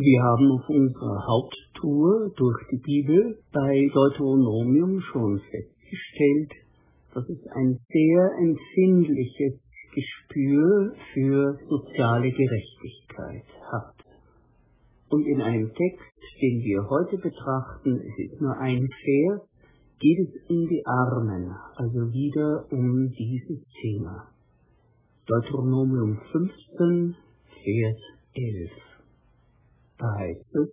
Wir haben auf unserer Haupttour durch die Bibel bei Deuteronomium schon festgestellt, dass es ein sehr empfindliches Gespür für soziale Gerechtigkeit hat. Und in einem Text, den wir heute betrachten, es ist nur ein Vers, geht es um die Armen, also wieder um dieses Thema. Deuteronomium 15, Vers 11. Da heißt es,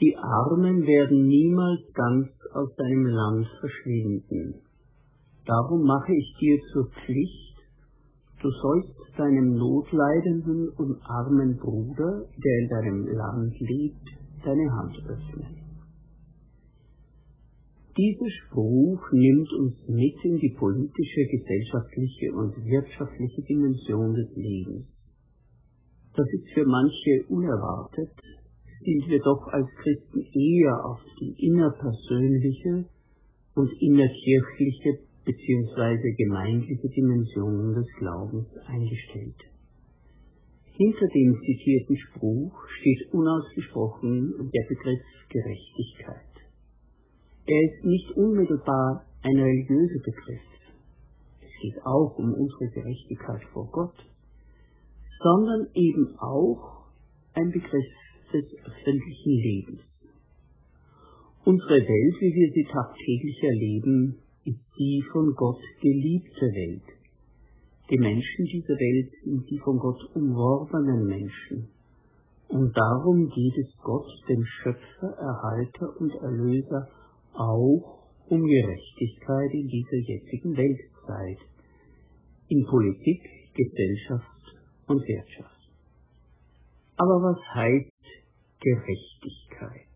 die Armen werden niemals ganz aus deinem Land verschwinden. Darum mache ich dir zur Pflicht, du sollst deinem notleidenden und armen Bruder, der in deinem Land lebt, deine Hand öffnen. Dieser Spruch nimmt uns mit in die politische, gesellschaftliche und wirtschaftliche Dimension des Lebens. Das ist für manche unerwartet, sind wir doch als Christen eher auf die innerpersönliche und innerkirchliche bzw. gemeindliche Dimension des Glaubens eingestellt. Hinter dem zitierten Spruch steht unausgesprochen der Begriff Gerechtigkeit. Er ist nicht unmittelbar ein religiöser Begriff. Es geht auch um unsere Gerechtigkeit vor Gott, sondern eben auch ein Begriff des öffentlichen Lebens. Unsere Welt, wie wir sie tagtäglich erleben, ist die von Gott geliebte Welt. Die Menschen dieser Welt sind die von Gott umworbenen Menschen. Und darum geht es Gott, dem Schöpfer, Erhalter und Erlöser, auch um Gerechtigkeit in dieser jetzigen Weltzeit, in Politik, Gesellschaft und Wirtschaft. Aber was heißt Gerechtigkeit?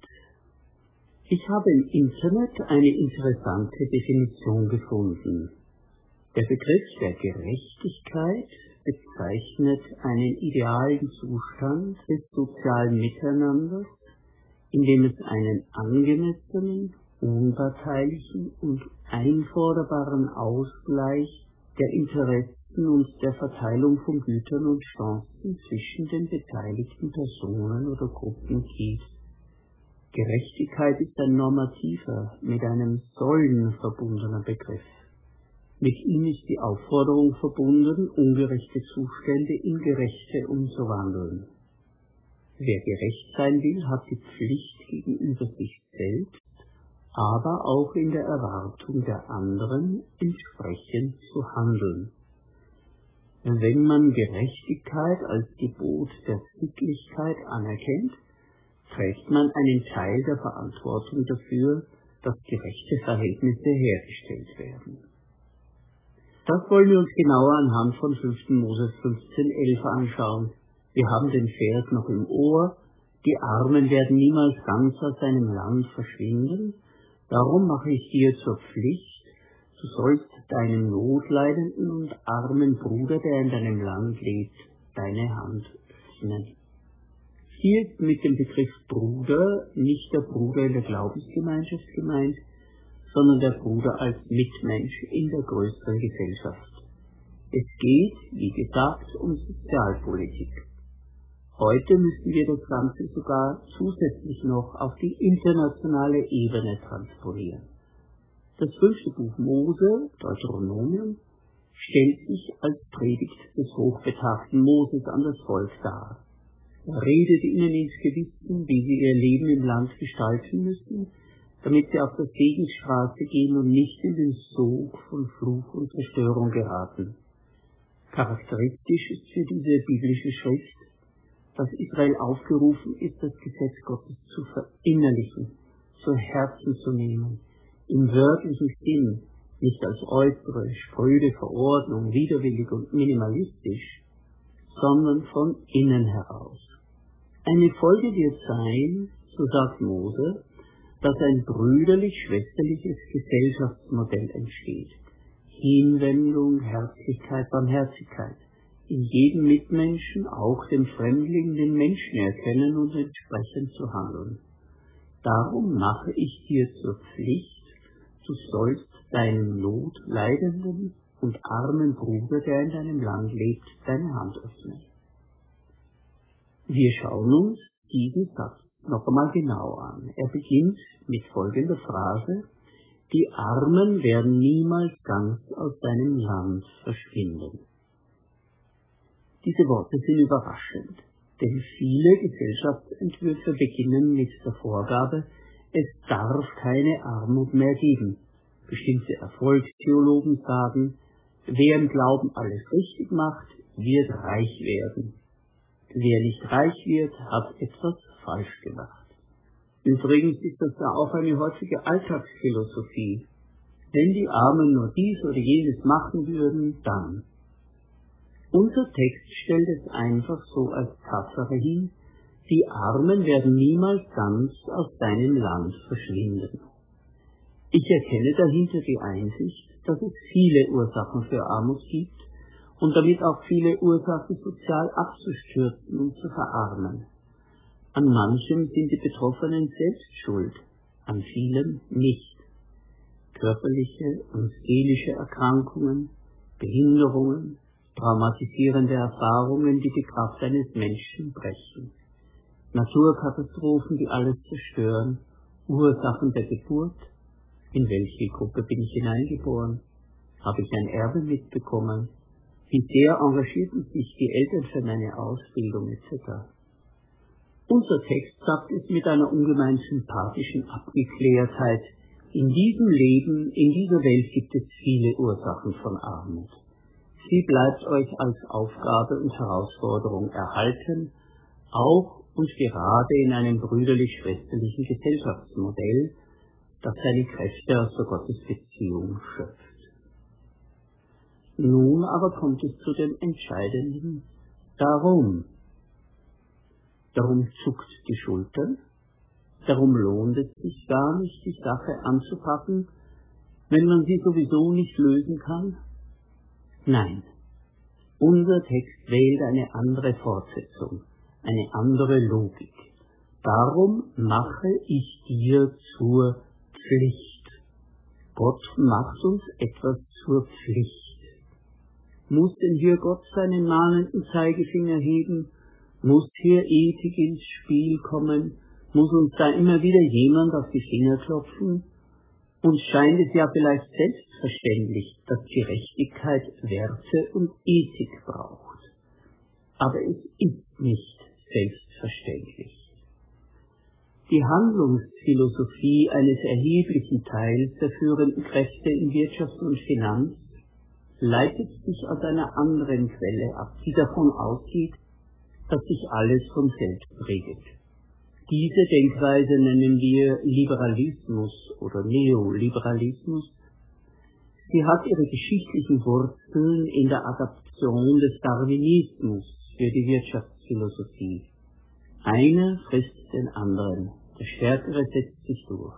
Ich habe im Internet eine interessante Definition gefunden. Der Begriff der Gerechtigkeit bezeichnet einen idealen Zustand des sozialen Miteinanders, in dem es einen angemessenen unparteilichen und einforderbaren Ausgleich der Interessen und der Verteilung von Gütern und Chancen zwischen den beteiligten Personen oder Gruppen gibt. Gerechtigkeit ist ein normativer, mit einem Sollen verbundener Begriff. Mit ihm ist die Aufforderung verbunden, ungerechte Zustände in gerechte umzuwandeln. Wer gerecht sein will, hat die Pflicht gegenüber sich selbst aber auch in der Erwartung der anderen entsprechend zu handeln. Wenn man Gerechtigkeit als Gebot der Sittlichkeit anerkennt, trägt man einen Teil der Verantwortung dafür, dass gerechte Verhältnisse hergestellt werden. Das wollen wir uns genauer anhand von 5. Moses 15.11 anschauen. Wir haben den Vers noch im Ohr, die Armen werden niemals ganz aus seinem Land verschwinden, Darum mache ich dir zur Pflicht, du sollst deinen notleidenden und armen Bruder, der in deinem Land lebt, deine Hand öffnen. Hier ist mit dem Begriff Bruder nicht der Bruder in der Glaubensgemeinschaft gemeint, sondern der Bruder als Mitmensch in der größeren Gesellschaft. Es geht, wie gesagt, um Sozialpolitik. Heute müssen wir das Ganze sogar zusätzlich noch auf die internationale Ebene transponieren. Das fünfte Buch Mose, Deuteronomium, stellt sich als Predigt des hochbetagten Moses an das Volk dar. Er redet ihnen ins Gewissen, wie sie ihr Leben im Land gestalten müssen, damit sie auf der Segensstraße gehen und nicht in den Sog von Fluch und Zerstörung geraten. Charakteristisch ist für diese biblische Schrift, dass Israel aufgerufen ist, das Gesetz Gottes zu verinnerlichen, zu Herzen zu nehmen, im wörtlichen Sinn, nicht als äußere, spröde Verordnung, widerwillig und minimalistisch, sondern von innen heraus. Eine Folge wird sein, so sagt Mose, dass ein brüderlich-schwesterliches Gesellschaftsmodell entsteht. Hinwendung, Herzlichkeit, Barmherzigkeit in jedem Mitmenschen, auch dem Fremdling, den Menschen erkennen und entsprechend zu handeln. Darum mache ich dir zur Pflicht, du sollst deinem notleidenden und armen Bruder, der in deinem Land lebt, deine Hand öffnen. Wir schauen uns diesen Satz noch einmal genau an. Er beginnt mit folgender Phrase, die Armen werden niemals ganz aus deinem Land verschwinden. Diese Worte sind überraschend, denn viele Gesellschaftsentwürfe beginnen mit der Vorgabe, es darf keine Armut mehr geben. Bestimmte Erfolgstheologen sagen, wer im Glauben alles richtig macht, wird reich werden. Wer nicht reich wird, hat etwas falsch gemacht. Übrigens ist das da auch eine häufige Alltagsphilosophie. Wenn die Armen nur dies oder jenes machen würden, dann. Unser Text stellt es einfach so als Tatsache hin, die Armen werden niemals ganz aus deinem Land verschwinden. Ich erkenne dahinter die Einsicht, dass es viele Ursachen für Armut gibt und damit auch viele Ursachen sozial abzustürzen und zu verarmen. An manchem sind die Betroffenen selbst schuld, an vielen nicht. Körperliche und seelische Erkrankungen, Behinderungen, traumatisierende Erfahrungen, die die Kraft eines Menschen brechen. Naturkatastrophen, die alles zerstören, Ursachen der Geburt, in welche Gruppe bin ich hineingeboren, habe ich ein Erbe mitbekommen, wie sehr engagierten sich die Eltern für meine Ausbildung etc. Unser Text sagt es mit einer ungemein sympathischen Abgeklärtheit, in diesem Leben, in dieser Welt gibt es viele Ursachen von Armut. Sie bleibt euch als Aufgabe und Herausforderung erhalten, auch und gerade in einem brüderlich-schwesterlichen Gesellschaftsmodell, das seine Kräfte aus der Gottesbeziehung schöpft. Nun aber kommt es zu dem entscheidenden Darum. Darum zuckt die Schultern, darum lohnt es sich gar nicht, die Sache anzupacken, wenn man sie sowieso nicht lösen kann? Nein, unser Text wählt eine andere Fortsetzung, eine andere Logik. Darum mache ich dir zur Pflicht. Gott macht uns etwas zur Pflicht. Muss denn hier Gott seinen mahnenden Zeigefinger heben? Muss hier Ethik ins Spiel kommen? Muss uns da immer wieder jemand auf die Finger klopfen? Uns scheint es ja vielleicht selbstverständlich, dass Gerechtigkeit Werte und Ethik braucht. Aber es ist nicht selbstverständlich. Die Handlungsphilosophie eines erheblichen Teils der führenden Kräfte in Wirtschaft und Finanz leitet sich aus einer anderen Quelle ab, die davon ausgeht, dass sich alles von selbst regelt. Diese Denkweise nennen wir Liberalismus oder Neoliberalismus. Sie hat ihre geschichtlichen Wurzeln in der Adaption des Darwinismus für die Wirtschaftsphilosophie. Einer frisst den anderen, der Stärkere setzt sich durch.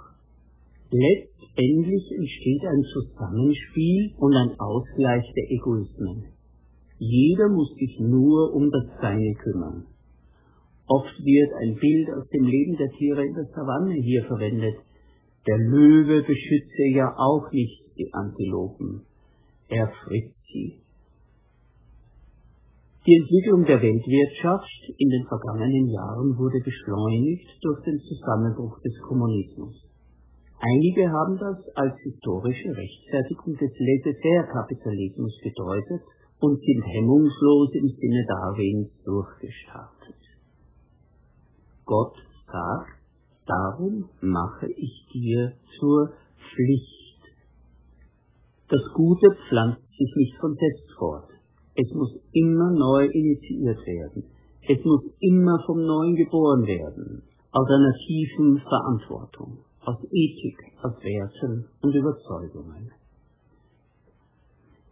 Letztendlich entsteht ein Zusammenspiel und ein Ausgleich der Egoismen. Jeder muss sich nur um das Seine kümmern. Oft wird ein Bild aus dem Leben der Tiere in der Savanne hier verwendet. Der Löwe beschütze ja auch nicht die Antilopen. Er frisst sie. Die Entwicklung der Weltwirtschaft in den vergangenen Jahren wurde beschleunigt durch den Zusammenbruch des Kommunismus. Einige haben das als historische Rechtfertigung des Laissez-faire-Kapitalismus gedeutet und sind hemmungslos im Sinne Darwins durchgestartet. Gott sagt, darum mache ich dir zur Pflicht. Das Gute pflanzt sich nicht von selbst fort. Es muss immer neu initiiert werden. Es muss immer vom Neuen geboren werden, aus einer tiefen Verantwortung aus Ethik, aus Werten und Überzeugungen.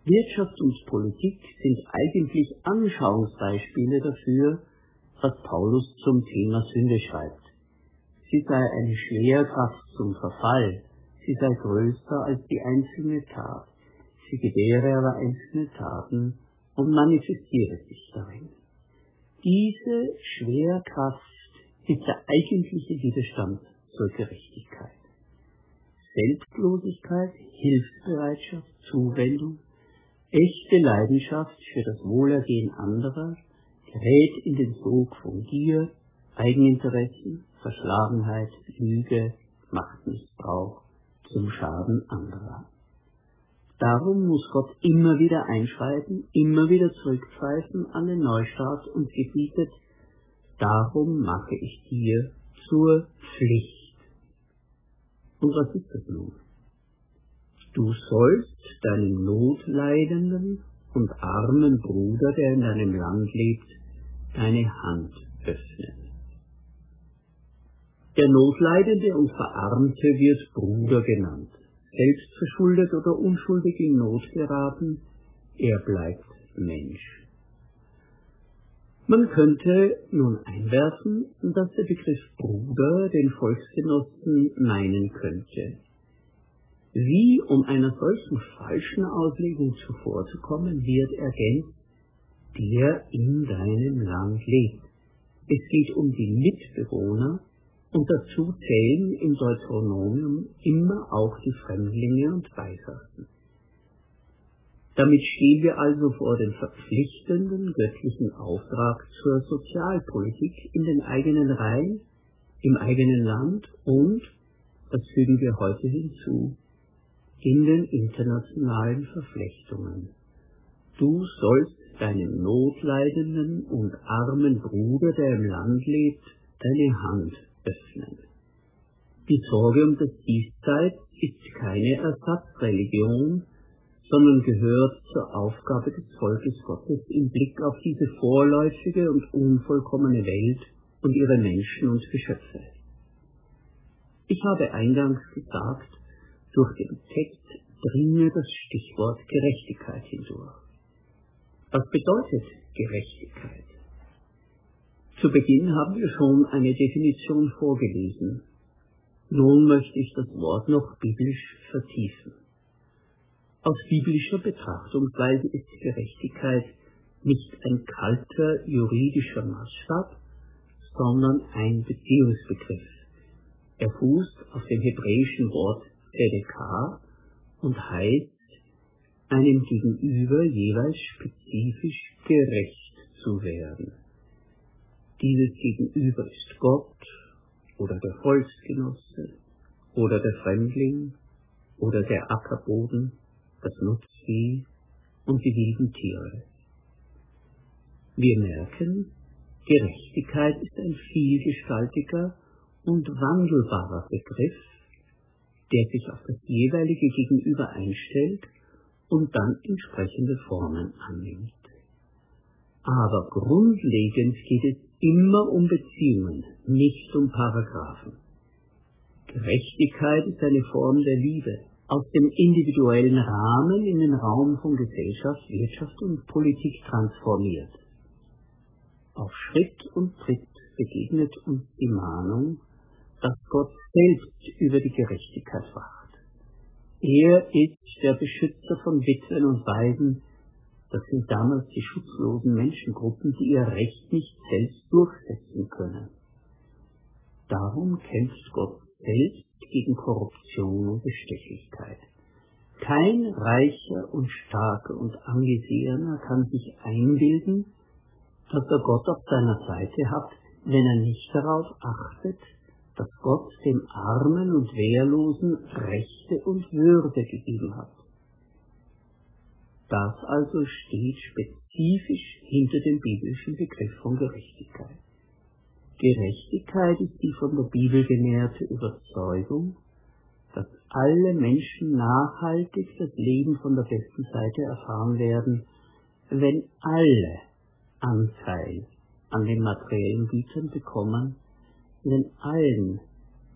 Wirtschaft und Politik sind eigentlich Anschauungsbeispiele dafür, was Paulus zum Thema Sünde schreibt. Sie sei eine Schwerkraft zum Verfall, sie sei größer als die einzelne Tat, sie gewähre aber einzelne Taten und manifestiere sich darin. Diese Schwerkraft ist der eigentliche Widerstand zur Gerechtigkeit. Selbstlosigkeit, Hilfsbereitschaft, Zuwendung, echte Leidenschaft für das Wohlergehen anderer gerät in den Sog von Gier, Eigeninteressen, Verschlagenheit, Lüge, Machtmissbrauch zum Schaden anderer. Darum muss Gott immer wieder einschreiten, immer wieder zurückpfeifen an den Neustart und gebietet, darum mache ich dir zur Pflicht. Und was ist das nun? Du sollst deinem notleidenden und armen Bruder, der in deinem Land lebt, deine Hand öffnen. Der Notleidende und Verarmte wird Bruder genannt. Selbst verschuldet oder unschuldig in Not geraten, er bleibt Mensch. Man könnte nun einwerfen, dass der Begriff Bruder den Volksgenossen meinen könnte. Wie, um einer solchen falschen Auslegung zuvorzukommen, wird ergänzt, der in deinem Land lebt. Es geht um die Mitbewohner, und dazu zählen im Deuteronomium immer auch die Fremdlinge und Beisassen. Damit stehen wir also vor dem verpflichtenden göttlichen Auftrag zur Sozialpolitik in den eigenen Reihen, im eigenen Land und, das fügen wir heute hinzu, in den internationalen Verflechtungen. Du sollst deinem notleidenden und armen Bruder, der im Land lebt, deine Hand öffnen. Die Sorge um das Diesseits ist keine Ersatzreligion, sondern gehört zur Aufgabe des Volkes Gottes im Blick auf diese vorläufige und unvollkommene Welt und ihre Menschen und Geschöpfe. Ich habe eingangs gesagt, durch den Text dringe das Stichwort Gerechtigkeit hindurch. Was bedeutet Gerechtigkeit? Zu Beginn haben wir schon eine Definition vorgelesen. Nun möchte ich das Wort noch biblisch vertiefen. Aus biblischer Betrachtungsweise ist Gerechtigkeit nicht ein kalter juridischer Maßstab, sondern ein Beziehungsbegriff. Er fußt auf dem hebräischen Wort Tzedekah und heißt, einem Gegenüber jeweils spezifisch gerecht zu werden. Dieses Gegenüber ist Gott oder der Volksgenosse oder der Fremdling oder der Ackerboden, das Nutzvieh und die wilden Tiere. Wir merken, Gerechtigkeit ist ein vielgestaltiger und wandelbarer Begriff, der sich auf das jeweilige Gegenüber einstellt und dann entsprechende Formen annimmt. Aber grundlegend geht es immer um Beziehungen, nicht um Paragraphen. Gerechtigkeit ist eine Form der Liebe, aus dem individuellen Rahmen in den Raum von Gesellschaft, Wirtschaft und Politik transformiert. Auf Schritt und Tritt begegnet uns die Mahnung, dass Gott selbst über die Gerechtigkeit wacht. Er ist der Beschützer von Witwen und Waisen, das sind damals die schutzlosen Menschengruppen, die ihr Recht nicht selbst durchsetzen können. Darum kämpft Gott selbst gegen Korruption und Bestechlichkeit. Kein reicher und starker und angesehener kann sich einbilden, dass er Gott auf seiner Seite hat, wenn er nicht darauf achtet, dass Gott dem Armen und Wehrlosen Rechte und Würde gegeben hat. Das also steht spezifisch hinter dem biblischen Begriff von Gerechtigkeit. Gerechtigkeit ist die von der Bibel genährte Überzeugung, dass alle Menschen nachhaltig das Leben von der besten Seite erfahren werden, wenn alle Anteil an den materiellen Gütern bekommen, wenn allen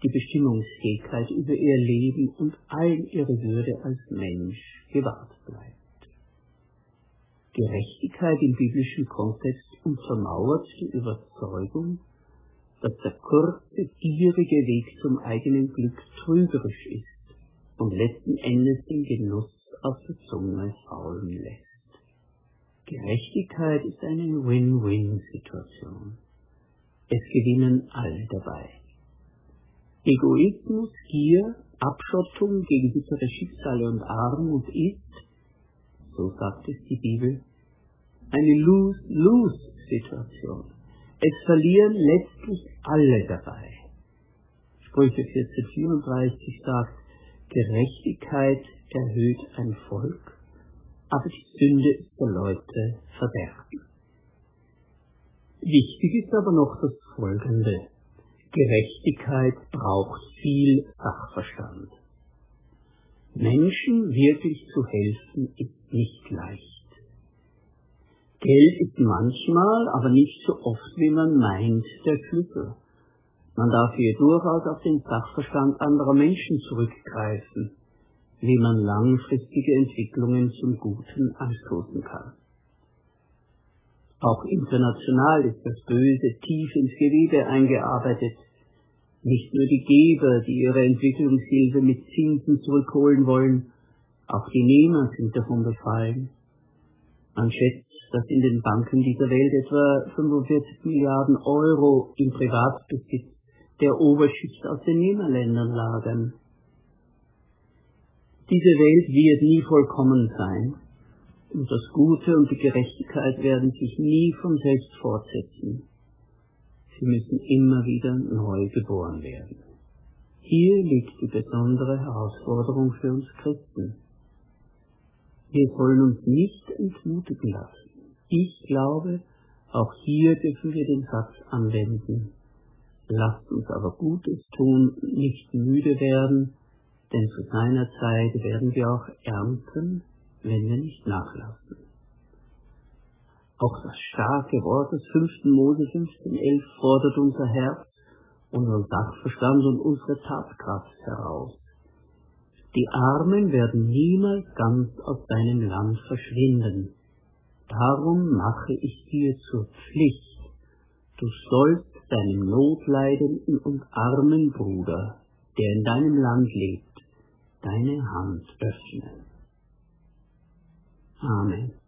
die Bestimmungsfähigkeit über ihr Leben und allen ihre Würde als Mensch gewahrt bleibt. Gerechtigkeit im biblischen Kontext untermauert die Überzeugung, dass der kurze, gierige Weg zum eigenen Glück trügerisch ist und letzten Endes den Genuss auf der Zunge faulen lässt. Gerechtigkeit ist eine Win-Win-Situation. Es gewinnen alle dabei. Egoismus, Gier, Abschottung gegen bittere Schicksale und Armut ist, so sagt es die Bibel, eine Lose-Lose-Situation. Es verlieren letztlich alle dabei. Sprüche 1434 sagt, Gerechtigkeit erhöht ein Volk, aber die Sünde der Leute Verderben. Wichtig ist aber noch das Folgende. Gerechtigkeit braucht viel Sachverstand. Menschen wirklich zu helfen ist nicht leicht. Geld ist manchmal, aber nicht so oft, wie man meint, der Schlüssel. Man darf hier durchaus auf den Sachverstand anderer Menschen zurückgreifen, wie man langfristige Entwicklungen zum Guten anstoßen kann. Auch international ist das Böse tief ins Gewebe eingearbeitet. Nicht nur die Geber, die ihre Entwicklungshilfe mit Zinsen zurückholen wollen, auch die Nehmer sind davon befallen. Man schätzt, dass in den Banken dieser Welt etwa 45 Milliarden Euro im Privatbesitz der Oberschicht aus den Nehmerländern lagern. Diese Welt wird nie vollkommen sein, und das Gute und die Gerechtigkeit werden sich nie von selbst fortsetzen. Sie müssen immer wieder neu geboren werden. Hier liegt die besondere Herausforderung für uns Christen. Wir sollen uns nicht entmutigen lassen. Ich glaube, auch hier dürfen wir den Satz anwenden. Lasst uns aber Gutes tun, nicht müde werden, denn zu seiner Zeit werden wir auch ernten, wenn wir nicht nachlassen. Auch das starke Wort des 5. Mose 15.11 fordert unser Herz, unseren Sachverstand und unsere Tatkraft heraus. Die Armen werden niemals ganz aus deinem Land verschwinden. Darum mache ich dir zur Pflicht, du sollst deinem notleidenden und armen Bruder, der in deinem Land lebt, deine Hand öffnen. Amen.